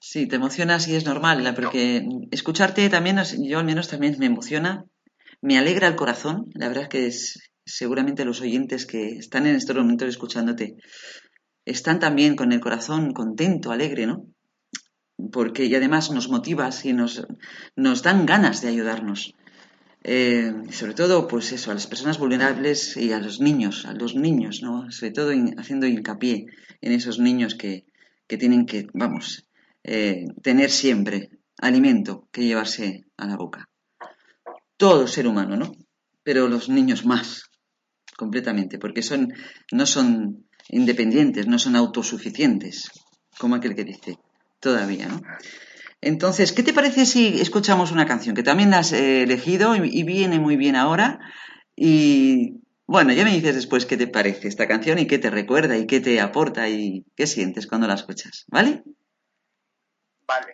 Sí, te emocionas y es normal, la- porque escucharte también, yo al menos también me emociona, me alegra el corazón, la verdad es que es, seguramente los oyentes que están en estos momentos escuchándote están también con el corazón contento, alegre, ¿no? Porque y además nos motivas y nos, nos dan ganas de ayudarnos. Eh, sobre todo, pues eso, a las personas vulnerables y a los niños, a los niños, ¿no? Sobre todo haciendo hincapié en esos niños que, que tienen que, vamos, eh, tener siempre alimento que llevarse a la boca. Todo ser humano, ¿no? Pero los niños más, completamente, porque son, no son independientes, no son autosuficientes, como aquel que dice, todavía, ¿no? Entonces, ¿qué te parece si escuchamos una canción que también has eh, elegido y, y viene muy bien ahora? Y bueno, ya me dices después qué te parece esta canción y qué te recuerda y qué te aporta y qué sientes cuando la escuchas, ¿vale? Vale.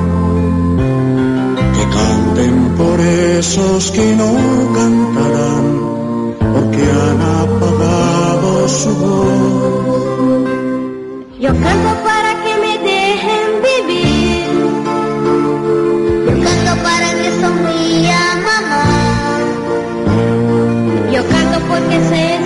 que canten por esos que no cantarán, porque han apagado su voz. Yo canto para que me dejen vivir. Yo canto para que sonría mamá. Yo canto porque sé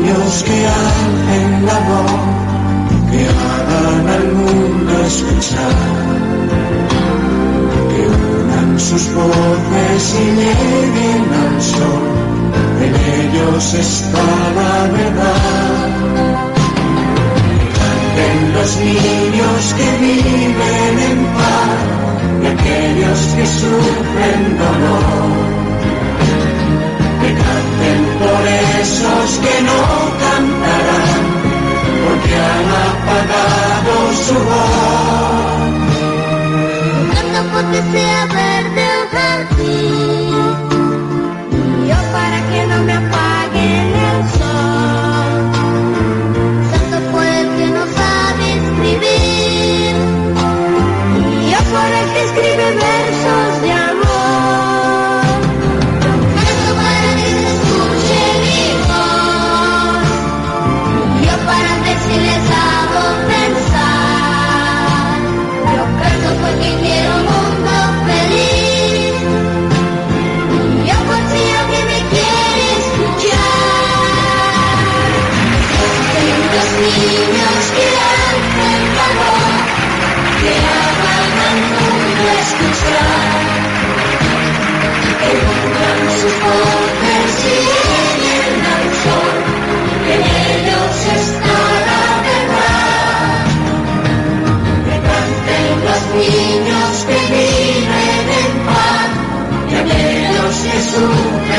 niños que hacen la voz, que hagan al mundo escuchar. Que unan sus voces y lleguen al sol, en ellos está la verdad. Canten los niños que viven en paz que sufren dolor. Que no cantarán, porque han apagado su voz. Canto porque sea verde el jardín. Niños que viven en paz que sufren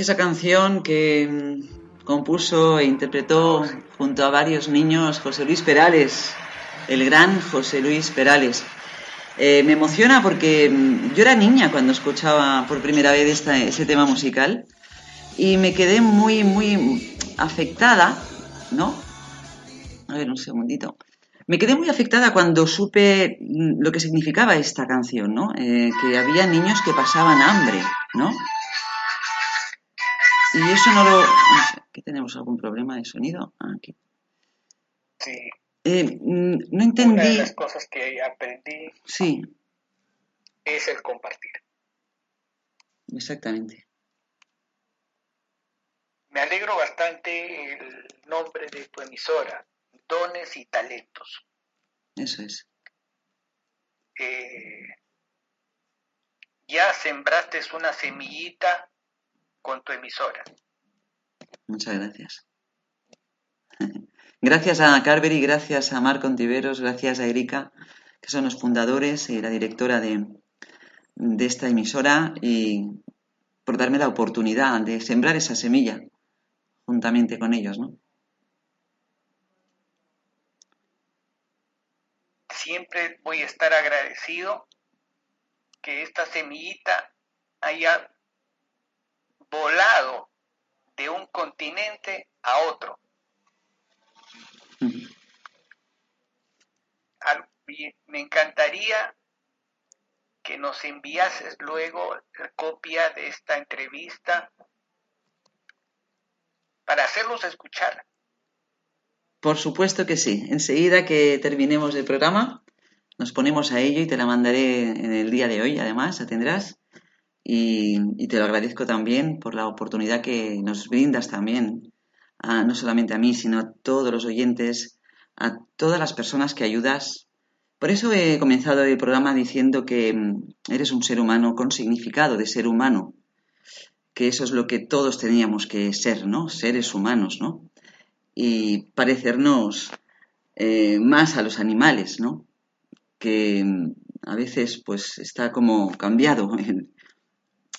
preciosa canción que mm, compuso e interpretó junto a varios niños José Luis Perales, el gran José Luis Perales. Eh, me emociona porque mm, yo era niña cuando escuchaba por primera vez esta- ese tema musical y me quedé muy, muy afectada, ¿no? A ver, un segundito. Me quedé muy afectada cuando supe mm, lo que significaba esta canción, ¿no? Eh, que había niños que pasaban hambre, ¿no? Y eso no lo... ¿Aquí tenemos algún problema de sonido? Ah, aquí. Sí. Eh, mm, no Una de entendí... las cosas que aprendí Sí, es el compartir. exactamente. Me alegro bastante el nombre de tu emisora, Dones y Talentos. Eso es. Eh, ya sembraste una semillita con tu emisora. Muchas gracias. Gracias a Carberry, gracias a Marco Ontiveros, gracias a Erika, que son los fundadores y la directora de, de esta emisora, y por darme la oportunidad de sembrar esa semilla juntamente con ellos, ¿no? Siempre voy a estar agradecido que esta semillita haya volado de un continente a otro. Me encantaría que nos enviases luego la copia de esta entrevista para hacerlos escuchar. Por supuesto que sí. Enseguida que terminemos el programa, nos ponemos a ello y te la mandaré en el día de hoy, además, la tendrás. Y, te lo agradezco también por la oportunidad que nos brindas también, a- no solamente a mí, sino a todos los oyentes, a todas las personas que ayudas. Por eso he comenzado el programa diciendo que mm, eres un ser humano con significado de ser humano, que eso es lo que todos teníamos que ser, ¿no? Seres humanos, ¿no? y parecernos eh, más a los animales, ¿no? Que mm, a veces pues está como cambiado el,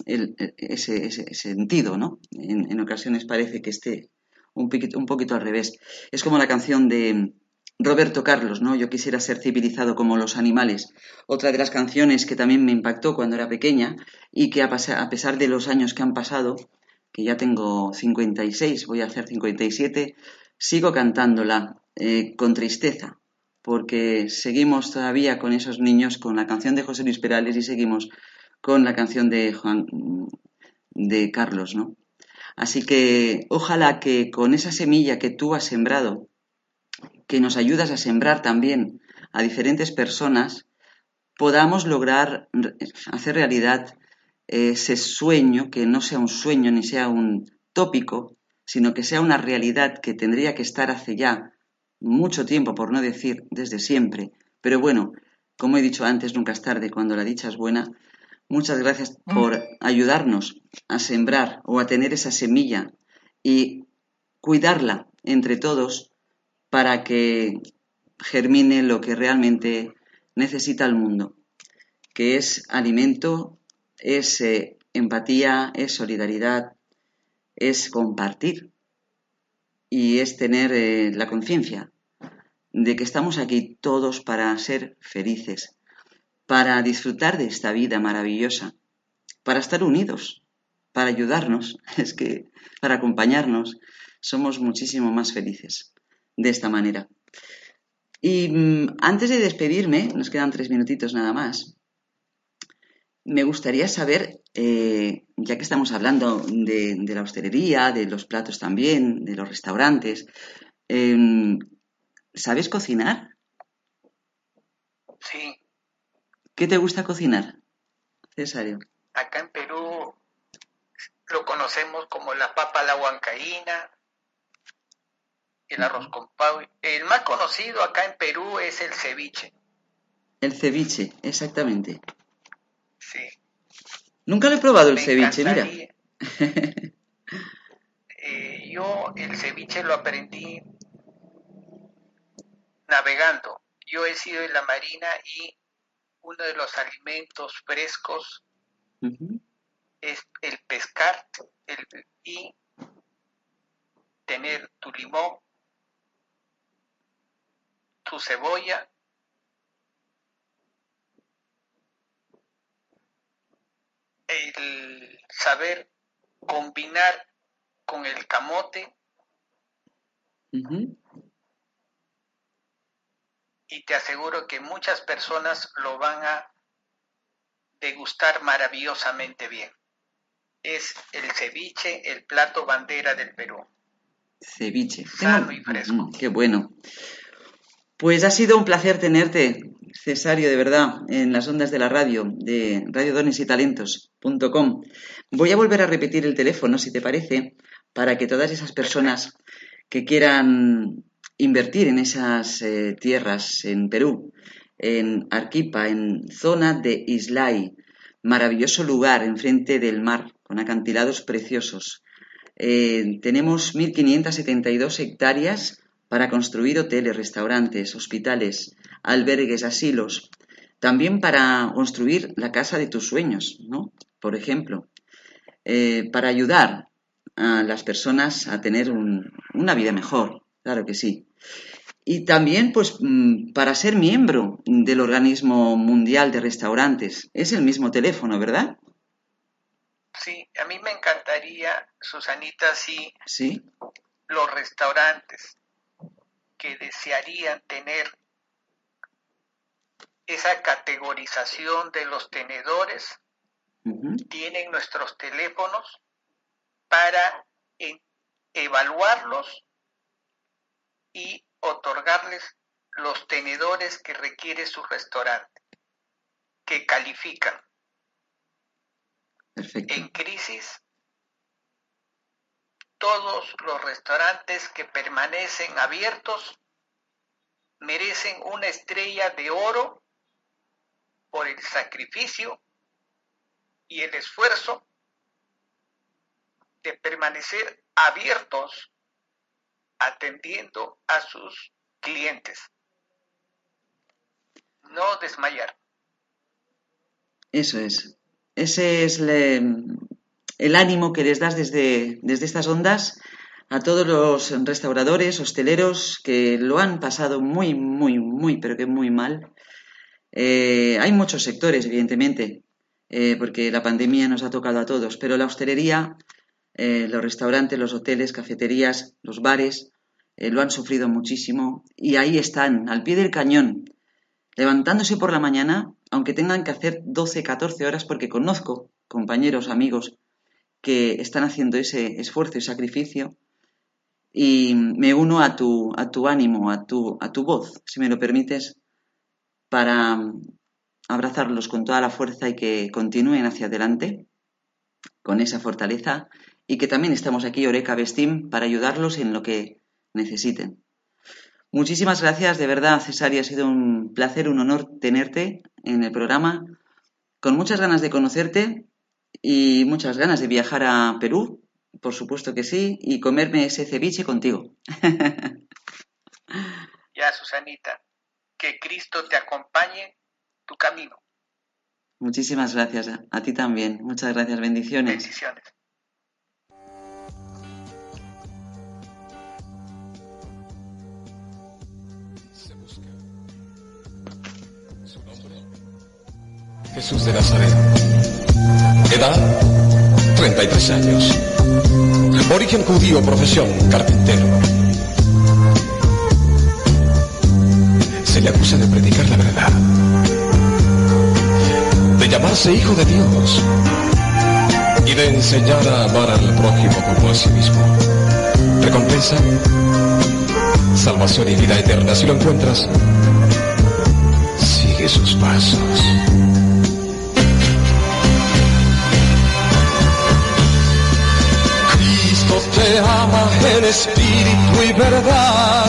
el- ese, ese sentido, ¿no? En, ocasiones parece que esté un poquito, al revés. Es como la canción de Roberto Carlos, ¿no? Yo quisiera ser civilizado como los animales. Otra de las canciones que también me impactó cuando era pequeña y que a pesar de los años que han pasado, que ya tengo 56, voy a hacer 57, sigo cantándola eh, con tristeza, porque seguimos todavía con esos niños, con la canción de José Luis Perales y seguimos con la canción de Juan de Carlos, ¿no? Así que ojalá que con esa semilla que tú has sembrado, que nos ayudas a sembrar también a diferentes personas, podamos lograr hacer realidad ese sueño, que no sea un sueño ni sea un tópico, sino que sea una realidad que tendría que estar hace ya mucho tiempo, por no decir desde siempre. Pero bueno, como he dicho antes, nunca es tarde cuando la dicha es buena. Muchas gracias por ayudarnos a sembrar o a tener esa semilla y cuidarla entre todos para que germine lo que realmente necesita el mundo, que es alimento, es eh, empatía, es solidaridad, es compartir y es tener eh, la conciencia de que estamos aquí todos para ser felices, para disfrutar de esta vida maravillosa, para estar unidos, para ayudarnos, es que para acompañarnos, somos muchísimo más felices de esta manera. Y mm, antes de despedirme, nos quedan tres minutitos nada más, me gustaría saber, eh, ya que estamos hablando de, la hostelería, de los platos también, de los restaurantes, em, ¿sabes cocinar? Sí, ¿Qué te gusta cocinar, Cesario? acá en Perú lo conocemos como la papa a la huancaína, el arroz con pavo. El más conocido acá en Perú es el ceviche. El ceviche, exactamente. Sí. Nunca lo he probado el ceviche, mira. Eh, yo el ceviche lo aprendí navegando. Yo he sido en la marina y uno de los alimentos frescos es el pescar el- y tener tu limón, tu cebolla, el saber combinar con el camote. Y te aseguro que muchas personas lo van a degustar maravillosamente bien. Es el ceviche, el plato bandera del Perú. Ceviche. Sano y fresco. Mm, Qué bueno. Pues ha sido un placer tenerte, Cesario, de verdad, en las ondas de la radio, de radiodonesytalentos.com. Voy a volver a repetir el teléfono, si te parece, para que todas esas personas que quieran invertir en esas eh, tierras en Perú, en Arquipa, en zona de Islay, maravilloso lugar enfrente del mar, con acantilados preciosos. Eh, tenemos 1.572 hectáreas para construir hoteles, restaurantes, hospitales, albergues, asilos. También para construir la casa de tus sueños, ¿no? Por ejemplo, eh, para ayudar a las personas a tener un- una vida mejor, claro que sí. Y también, pues, mm, para ser miembro del Organismo Mundial de Restaurantes. Es el mismo teléfono, ¿verdad? Sí, a mí me encantaría, Susanita, si Sí. los restaurantes que desearían tener esa categorización de los tenedores tienen nuestros teléfonos para evaluarlos y otorgarles los tenedores que requiere su restaurante, que califican Perfecto. en crisis todos los restaurantes que permanecen abiertos merecen una estrella de oro por el sacrificio y el esfuerzo de permanecer abiertos atendiendo a sus clientes. No desmayar. Eso es. ese es le- el ánimo que les das desde, desde estas ondas a todos los restauradores, hosteleros que lo han pasado muy, muy, muy, pero que muy mal. Eh, hay muchos sectores, evidentemente, eh, porque la pandemia nos ha tocado a todos, pero la hostelería, eh, los restaurantes, los hoteles, cafeterías, los bares, eh, lo han sufrido muchísimo y ahí están, al pie del cañón, levantándose por la mañana, aunque tengan que hacer 12, 14 horas, porque conozco compañeros, amigos, que están haciendo ese esfuerzo y sacrificio y me uno a tu, a tu ánimo, a tu, a tu voz, si me lo permites, para mm, abrazarlos con toda la fuerza y que continúen hacia adelante con esa fortaleza y que también estamos aquí, Oreca Bestim, para ayudarlos en lo que necesiten. Muchísimas gracias, de verdad, Cesaria, ha sido un placer, un honor tenerte en el programa, con muchas ganas de conocerte y muchas ganas de viajar a Perú, por supuesto que sí, y comerme ese ceviche contigo. Ya, Susanita, que Cristo te acompañe tu camino. Muchísimas gracias a, a ti también. Muchas gracias, bendiciones. Bendiciones. Jesús de Nazaret. Edad, 33 años. Origen judío, profesión, carpintero. Se le acusa de predicar la verdad. De llamarse hijo de Dios. Y de enseñar a amar al prójimo como a sí mismo. Recompensa, salvación y vida eterna. Si lo encuentras, sigue sus pasos. Te ama en espíritu y verdad.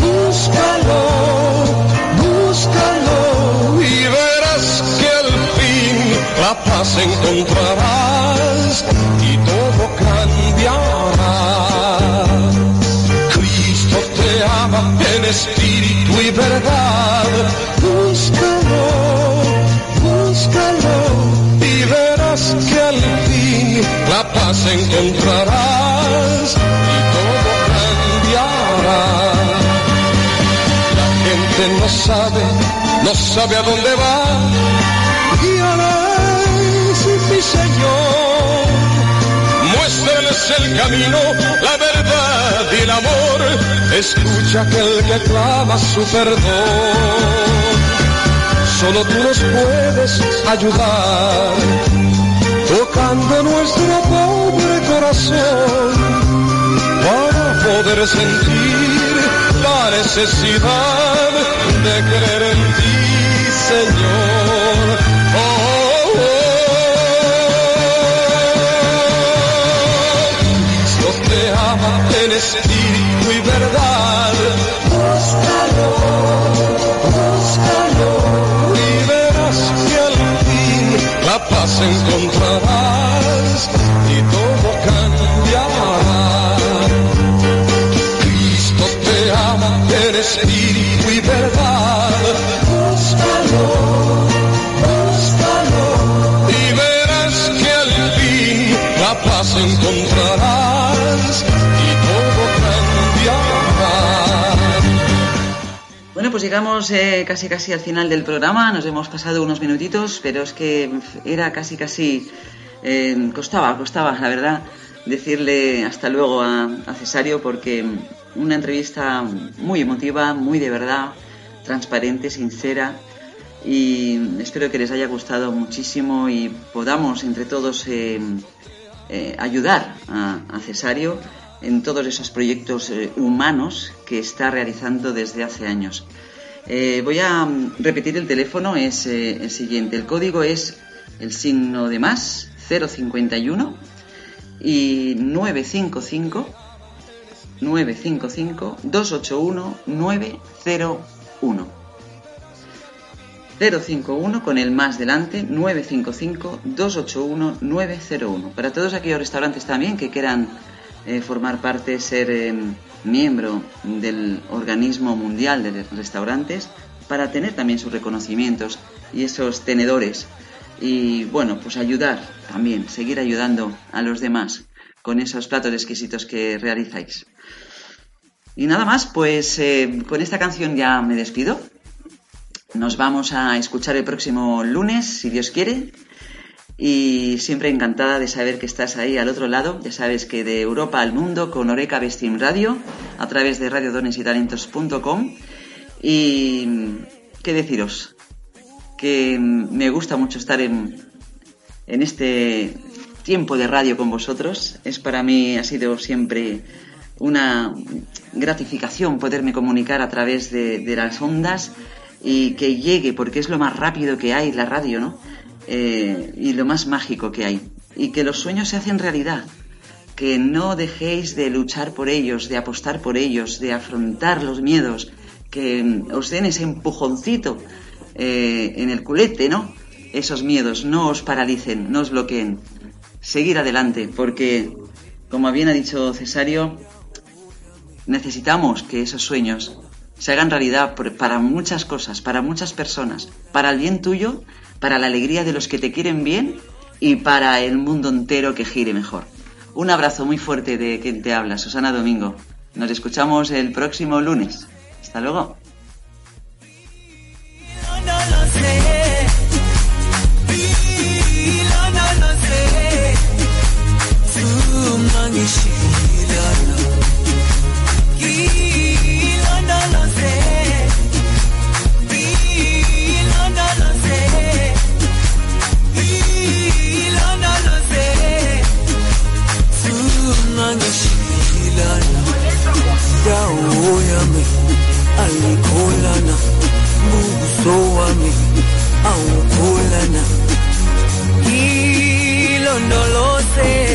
Búscalo, búscalo y verás que al fin la paz encontrarás y todo cambiará. Cristo te ama en espíritu y verdad. Búscalo, búscalo y verás que la paz encontrarás y todo cambiará. La gente no sabe, no sabe a dónde va. Guíales, mi Señor. Muéstrales el camino, la verdad y el amor. Escucha aquel que clama su perdón. Solo tú nos puedes ayudar, tocando nuestro pobre corazón, para poder sentir la necesidad de creer en ti, Señor. Oh, oh, Cristo te ama en espíritu y verdad. Búscalo paz encontrarás y todo cambiará. Cristo te ama en espíritu y verdad. Búscalo, búscalo y verás que al fin la paz encontrarás pues llegamos eh, casi casi al final del programa. Nos hemos pasado unos minutitos, pero es que era casi casi eh, costaba, costaba, la verdad, decirle hasta luego a, Cesario porque una entrevista muy emotiva, muy de verdad, transparente, sincera y espero que les haya gustado muchísimo y podamos entre todos eh, ayudar a, Cesario en todos esos proyectos humanos que está realizando desde hace años. Eh, voy a mm, repetir el teléfono, es eh, el siguiente. El código es el signo de más 051 y 955 955 281 901. 051 con el más delante 955 281 901. Para todos aquellos restaurantes también que quieran eh, formar parte, ser eh, miembro del organismo mundial de restaurantes, para tener también sus reconocimientos y esos tenedores y bueno, pues ayudar también, seguir ayudando a los demás con esos platos exquisitos que realizáis. Y nada más, pues eh, con esta canción ya me despido. Nos vamos a escuchar el próximo lunes, si Dios quiere. Y siempre encantada de saber que estás ahí al otro lado. Ya sabes que de Europa al mundo con Oreca Vestim Radio, a través de radiodonesytalentos.com. Y qué deciros, que me gusta mucho estar en, en este tiempo de radio con vosotros. Es para mí, ha sido siempre una gratificación poderme comunicar a través de, de las ondas y que llegue, porque es lo más rápido que hay, la radio, ¿no? Eh, y lo más mágico que hay. Y que los sueños se hacen realidad. Que no dejéis de luchar por ellos, de apostar por ellos, de afrontar los miedos, que os den ese empujoncito eh, en el culete, ¿no? Esos miedos, no os paralicen, no os bloqueen. Seguir adelante, porque, como bien ha dicho Cesario, necesitamos que esos sueños se hagan realidad para muchas cosas, para muchas personas, para el bien tuyo, para la alegría de los que te quieren bien y para el mundo entero que gire mejor. Un abrazo muy fuerte de quien te habla, Susana Domingo. Nos escuchamos el próximo lunes. Hasta luego. Buso wami awukholana ilondoloze uhambe